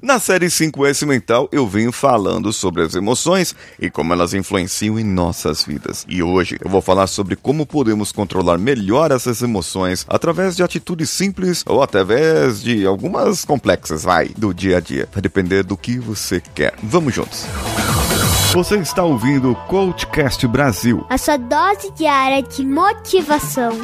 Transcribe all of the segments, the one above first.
Na série 5S Mental, eu venho falando sobre as emoções e como elas influenciam em nossas vidas. E hoje eu vou falar sobre como podemos controlar melhor essas emoções através de atitudes simples ou através de algumas complexas, vai, do dia a dia. Vai depender do que você quer. Vamos juntos. Você está ouvindo o Coachcast Brasil. A sua dose diária de motivação.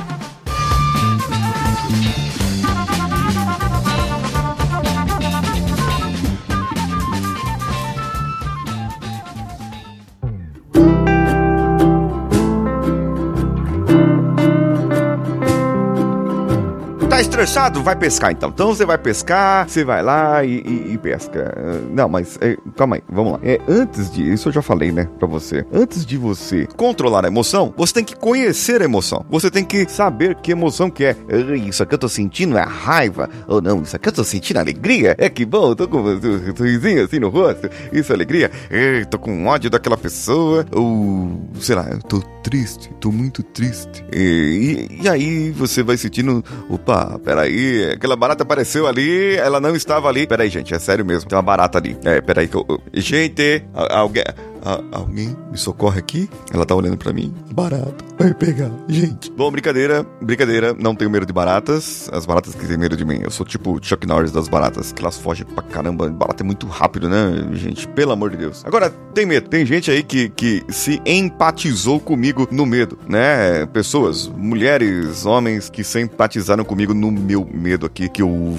Estressado? Vai pescar então. Então você vai pescar, você vai lá e, e- e pesca. Não, mas é, calma aí, vamos lá. É, antes de. Isso eu já falei, né, pra você. Antes de você controlar a emoção, você tem que conhecer a emoção. Você tem que saber que emoção que é. Isso aqui eu tô sentindo é raiva. Ou não, isso aqui eu tô sentindo alegria. É que bom, eu tô com um sorrisinho assim no rosto. Isso é alegria. Ei, tô com ódio daquela pessoa. Ou, sei lá, eu tô triste, tô muito triste. E- e aí você vai sentindo, opa, peraí, aquela barata apareceu ali, ela não estava ali. Peraí, gente, é sério mesmo, tem uma barata ali. É, peraí que eu... gente, alguém... a- alguém me socorre aqui? Ela tá olhando pra mim. Barata, vai pegar, gente. Bom, brincadeira, brincadeira, não tenho medo de baratas. As baratas que têm medo de mim. Eu sou tipo Chuck Norris das baratas, que elas fogem pra caramba. Barata é muito rápido, né, gente? Pelo amor de Deus. Agora, tem medo. Tem gente aí que, que se empatizou comigo no medo, né? Pessoas, mulheres, homens que se empatizaram comigo no meu medo aqui, que eu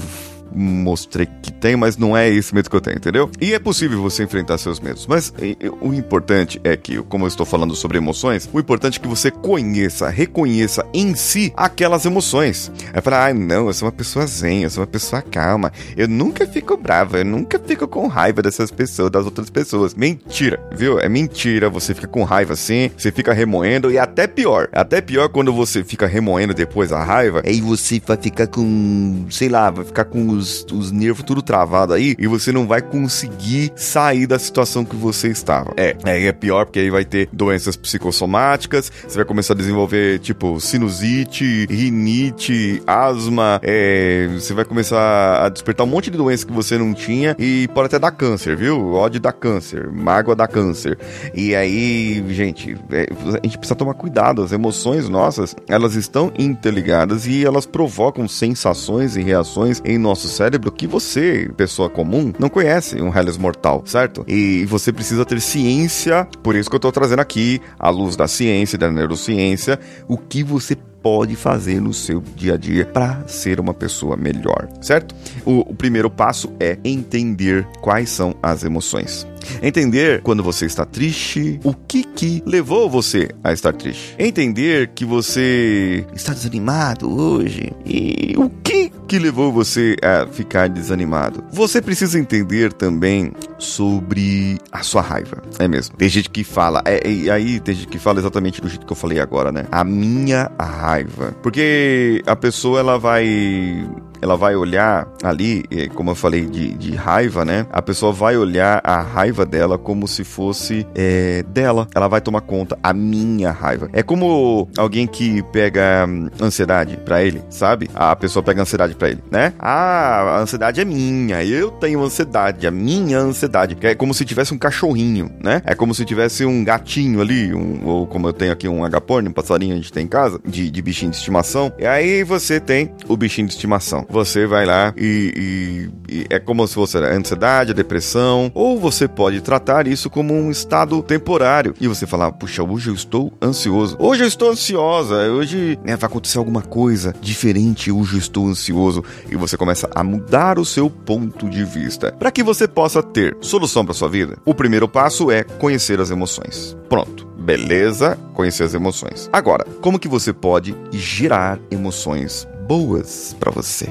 mostrei que tem, mas não é esse medo que eu tenho, entendeu? E é possível você enfrentar seus medos, mas o importante é que, como eu estou falando sobre emoções, o importante é que você conheça, reconheça em si aquelas emoções. É falar, ah, não, eu sou uma pessoa zen, eu sou uma pessoa calma, eu nunca fico brava, eu nunca fico com raiva dessas pessoas, das outras pessoas. Mentira, viu? É mentira, você fica com raiva assim, você fica remoendo e até pior. Até pior quando você fica remoendo depois a raiva, aí você vai ficar com, sei lá, vai ficar com os, os nervos tudo travado aí e você não vai conseguir sair da situação que você estava. É, aí é pior porque aí vai ter doenças psicossomáticas, você vai começar a desenvolver tipo sinusite, rinite, asma, é, você vai começar a despertar um monte de doenças que você não tinha e pode até dar câncer, viu? Ódio dá câncer, mágoa dá câncer. E aí, gente, é, a gente precisa tomar cuidado. As emoções nossas, elas estão interligadas e elas provocam sensações e reações em nosso cérebro que você, pessoa comum, não conhece, um Hellis mortal, certo? E você precisa ter ciência, por isso que eu tô trazendo aqui, à luz da ciência da neurociência, o que você pode fazer no seu dia a dia para ser uma pessoa melhor, certo? O, o primeiro passo é entender quais são as emoções. Entender quando você está triste, o que que levou você a estar triste. Entender que você está desanimado hoje e o que que levou você a ficar desanimado. Você precisa entender também sobre a sua raiva. É mesmo. Tem gente que fala, é, e aí tem gente que fala exatamente do jeito que eu falei agora, né? A minha raiva. Porque a pessoa ela vai ela vai olhar ali, eh, como eu falei, de, de raiva, né? A pessoa vai olhar a raiva dela como se fosse eh, dela. Ela vai tomar conta a minha raiva. É como alguém que pega hum, ansiedade pra ele, sabe? A pessoa pega ansiedade pra ele, né? Ah, a ansiedade é minha. Eu tenho ansiedade, a minha ansiedade. É como se tivesse um cachorrinho, né? É como se tivesse um gatinho ali, um, ou como eu tenho aqui um agaporn, um passarinho a gente tem em casa, de, de bichinho de estimação. E aí você tem o bichinho de estimação. Você vai lá e, e- e é como se fosse a ansiedade, depressão, ou você pode tratar isso como um estado temporário. E você falar, puxa, hoje eu estou ansioso. Hoje eu estou ansiosa. Hoje né, vai acontecer alguma coisa diferente. Hoje eu estou ansioso. E você começa a mudar o seu ponto de vista. Para que você possa ter solução para sua vida, o primeiro passo é conhecer as emoções. Pronto. Beleza, conhecer as emoções. Agora, como que você pode gerar emoções boas para você?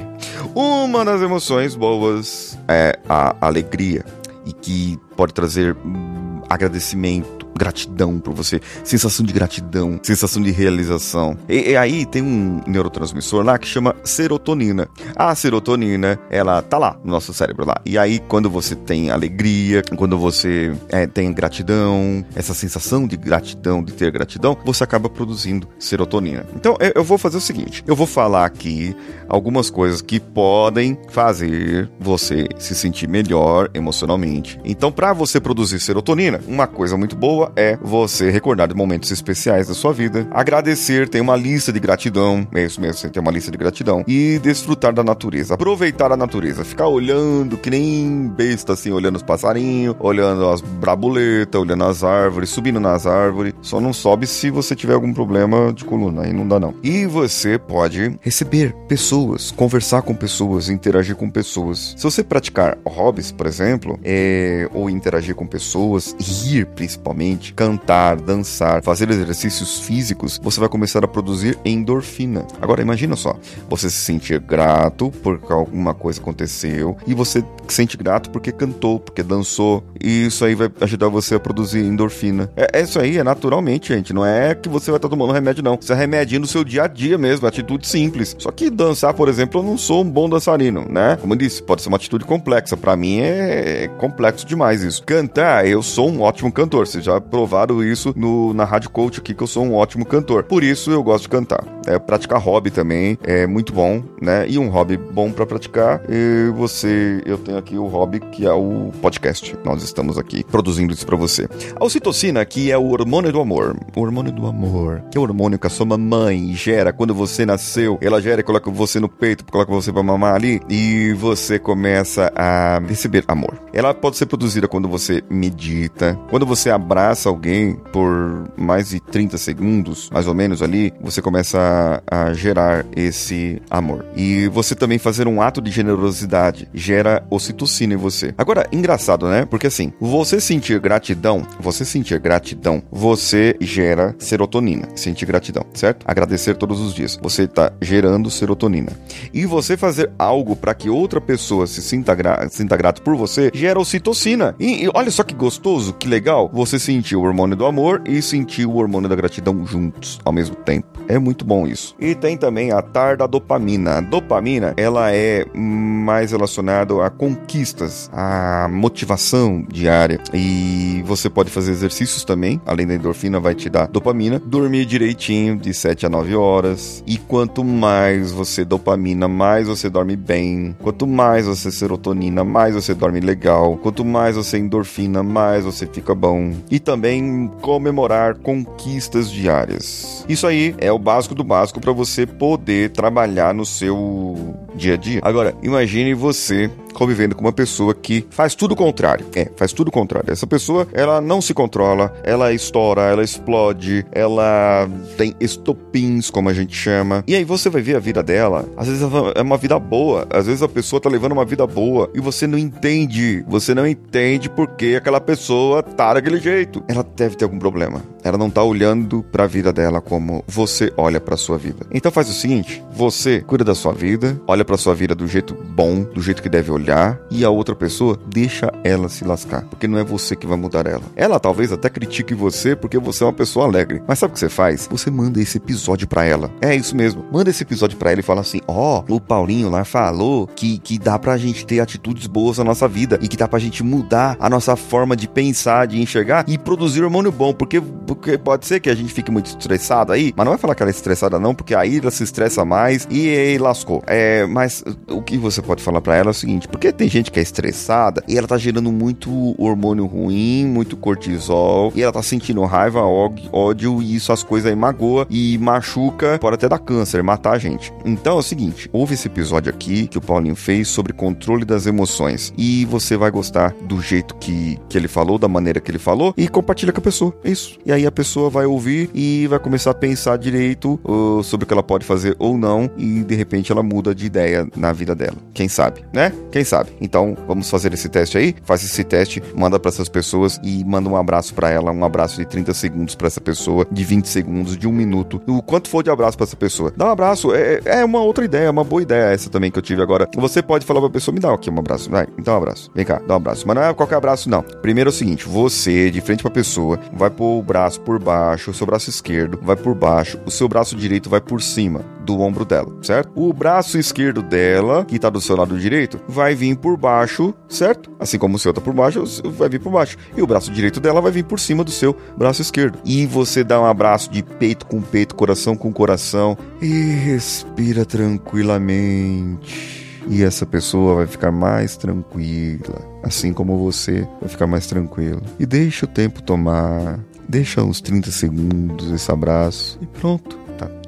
Uma das emoções boas é a alegria e que pode trazer hum, agradecimento, gratidão por você, sensação de gratidão, sensação de realização. E, e, aí tem um neurotransmissor lá que chama serotonina. A serotonina, ela tá lá no nosso cérebro lá. E aí quando você tem alegria, quando você é, tem gratidão, essa sensação de gratidão, de ter gratidão, você acaba produzindo serotonina. Então eu vou fazer o seguinte, eu vou falar aqui algumas coisas que podem fazer você se sentir melhor emocionalmente. Então para você produzir serotonina, uma coisa muito boa é você recordar de momentos especiais da sua vida, agradecer, tem uma lista de gratidão, é isso mesmo, você tem uma lista de gratidão, e desfrutar da natureza, aproveitar a natureza, ficar olhando que nem besta assim, olhando os passarinhos, olhando as brabuletas, olhando as árvores, subindo nas árvores, só não sobe se você tiver algum problema de coluna, aí não dá não. E você pode receber pessoas, conversar com pessoas, interagir com pessoas. Se você praticar hobbies, por exemplo, é, ou interagir com pessoas, rir principalmente, cantar, dançar, fazer exercícios físicos, você vai começar a produzir endorfina. Agora imagina só, você se sentir grato porque alguma coisa aconteceu e você se sente grato porque cantou, porque dançou, e isso aí vai ajudar você a produzir endorfina. É, é isso aí, é naturalmente, gente. Não é que você vai estar tomando remédio, não. Isso é remedinho no seu dia a dia mesmo, atitude simples. Só que dançar, por exemplo, eu não sou um bom dançarino, né? Como eu disse, pode ser uma atitude complexa. Para mim é complexo demais isso. Cantar, eu sou um ótimo cantor. Vocês já provaram isso no, na Rádio Coach aqui, que eu sou um ótimo cantor. Por isso eu gosto de cantar. É, praticar hobby também é muito bom, né? E um hobby bom para praticar. E você, eu tenho aqui o hobby que é o podcast. Nós estamos aqui produzindo isso para você. A ocitocina, que é o hormônio do amor. O hormônio do amor, que é o hormônio que a sua mamãe gera quando você nasceu. Ela gera e coloca você no peito, coloca você para mamar ali e você começa a receber amor. Ela pode ser produzida quando você medita, quando você abraça alguém por mais de 30 segundos, mais ou menos ali, você começa a, a gerar esse amor. E você também fazer um ato de generosidade gera ocitocina em você. Agora, engraçado, né? Porque assim, você sentir gratidão, você sentir gratidão, você gera serotonina. Sentir gratidão, certo? Agradecer todos os dias. Você está gerando serotonina. E você fazer algo para que outra pessoa se sinta, gra sinta grato por você ocitocina. E, e olha só que gostoso, que legal. Você sentiu o hormônio do amor e sentiu o hormônio da gratidão juntos ao mesmo tempo. É muito bom isso. E tem também a tar da dopamina. A dopamina, ela é mais relacionada a conquistas, a motivação diária. E você pode fazer exercícios também, além da endorfina, vai te dar dopamina. Dormir direitinho, de 7 a 9 horas. E quanto mais você dopamina, mais você dorme bem. Quanto mais você serotonina, mais você dorme legal. Quanto mais você endorfina, mais você fica bom. E também comemorar conquistas diárias. Isso aí é o básico do básico para você poder trabalhar no seu dia a dia. Agora, imagine você convivendo com uma pessoa que faz tudo o contrário. É, faz tudo o contrário. Essa pessoa, ela não se controla, ela estoura, ela explode, ela tem estopins, como a gente chama. E aí você vai ver a vida dela. Às vezes é uma vida boa, às vezes a pessoa tá levando uma vida boa e você não entende. Você não entende porque aquela pessoa tá daquele jeito. Ela deve ter algum problema. Ela não tá olhando para a vida dela como você olha para sua vida. Então faz o seguinte, você cuida da sua vida, olha para sua vida do jeito bom, do jeito que deve olhar olhar e a outra pessoa deixa ela se lascar, porque não é você que vai mudar ela. Ela talvez até critique você porque você é uma pessoa alegre, mas sabe o que você faz? Você manda esse episódio para ela. É isso mesmo. Manda esse episódio para ela e fala assim: "Ó, oh, o Paulinho lá falou que que dá pra gente ter atitudes boas na nossa vida e que dá pra gente mudar a nossa forma de pensar, de enxergar e produzir hormônio bom, porque porque pode ser que a gente fique muito estressado aí, mas não vai falar que ela é estressada não, porque aí ela se estressa mais e, e lascou. É, mas o que você pode falar para ela é o seguinte: porque tem gente que é estressada e ela tá gerando muito hormônio ruim, muito cortisol, e ela tá sentindo raiva, ódio, e isso as coisas aí magoa e machuca, pode até dar câncer, matar a gente. Então é o seguinte, ouve esse episódio aqui que o Paulinho fez sobre controle das emoções e você vai gostar do jeito que, que ele falou, da maneira que ele falou e compartilha com a pessoa. É isso. E aí a pessoa vai ouvir e vai começar a pensar direito uh, sobre o que ela pode fazer ou não e de repente ela muda de ideia na vida dela. Quem sabe, né? Quem sabe. Então, vamos fazer esse teste aí? Faz esse teste, manda para essas pessoas e manda um abraço para ela, um abraço de 30 segundos para essa pessoa, de 20 segundos, de um minuto, o quanto for de abraço para essa pessoa. Dá um abraço, é, é uma outra ideia, uma boa ideia essa também que eu tive agora. Você pode falar pra pessoa, me dá aqui um abraço, vai, me dá um abraço. Vem cá, dá um abraço. Mas não é qualquer abraço, não. Primeiro é o seguinte, você, de frente pra pessoa, vai pôr o braço por baixo, o seu braço esquerdo vai por baixo, o seu braço direito vai por cima do ombro dela, certo? O braço esquerdo dela, que tá do seu lado direito, vai vir por baixo, certo? Assim como o seu tá por baixo, vai vir por baixo. E o braço direito dela vai vir por cima do seu braço esquerdo. E você dá um abraço de peito com peito, coração com coração e respira tranquilamente. E essa pessoa vai ficar mais tranquila, assim como você vai ficar mais tranquilo. E deixa o tempo tomar, deixa uns 30 segundos esse abraço e pronto,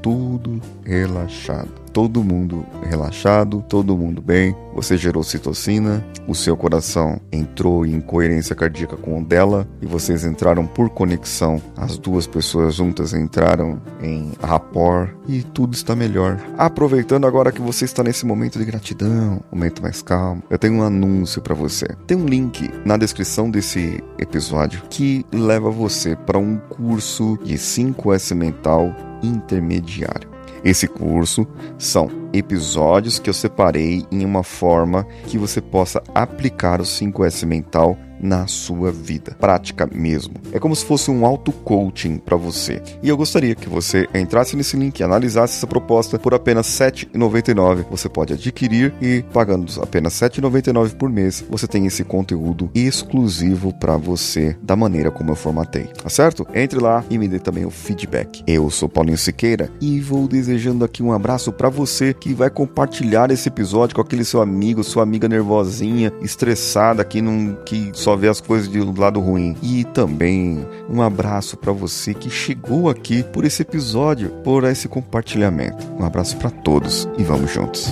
tudo relaxado todo mundo relaxado, todo mundo bem. Você gerou citocina, o seu coração entrou em coerência cardíaca com o dela e vocês entraram por conexão. As duas pessoas juntas entraram em rapport e tudo está melhor. Aproveitando agora que você está nesse momento de gratidão, momento mais calmo, eu tenho um anúncio para você. Tem um link na descrição desse episódio que leva você para um curso de 5S mental intermediário. Esse curso são episódios que eu separei em uma forma que você possa aplicar o 5S mental na sua vida, prática mesmo. É como se fosse um auto-coaching para você. E eu gostaria que você entrasse nesse link e analisasse essa proposta por apenas R$ 7,99. Você pode adquirir e pagando apenas R$ 7,99 por mês, você tem esse conteúdo exclusivo para você da maneira como eu formatei. Tá certo? Entre lá e me dê também o feedback. Eu sou Paulinho Siqueira e vou desejando aqui um abraço para você que vai compartilhar esse episódio com aquele seu amigo, sua amiga nervosinha, estressada aqui num que só vê as coisas do lado ruim. E também um abraço para você que chegou aqui por esse episódio, por esse compartilhamento. Um abraço para todos e vamos juntos.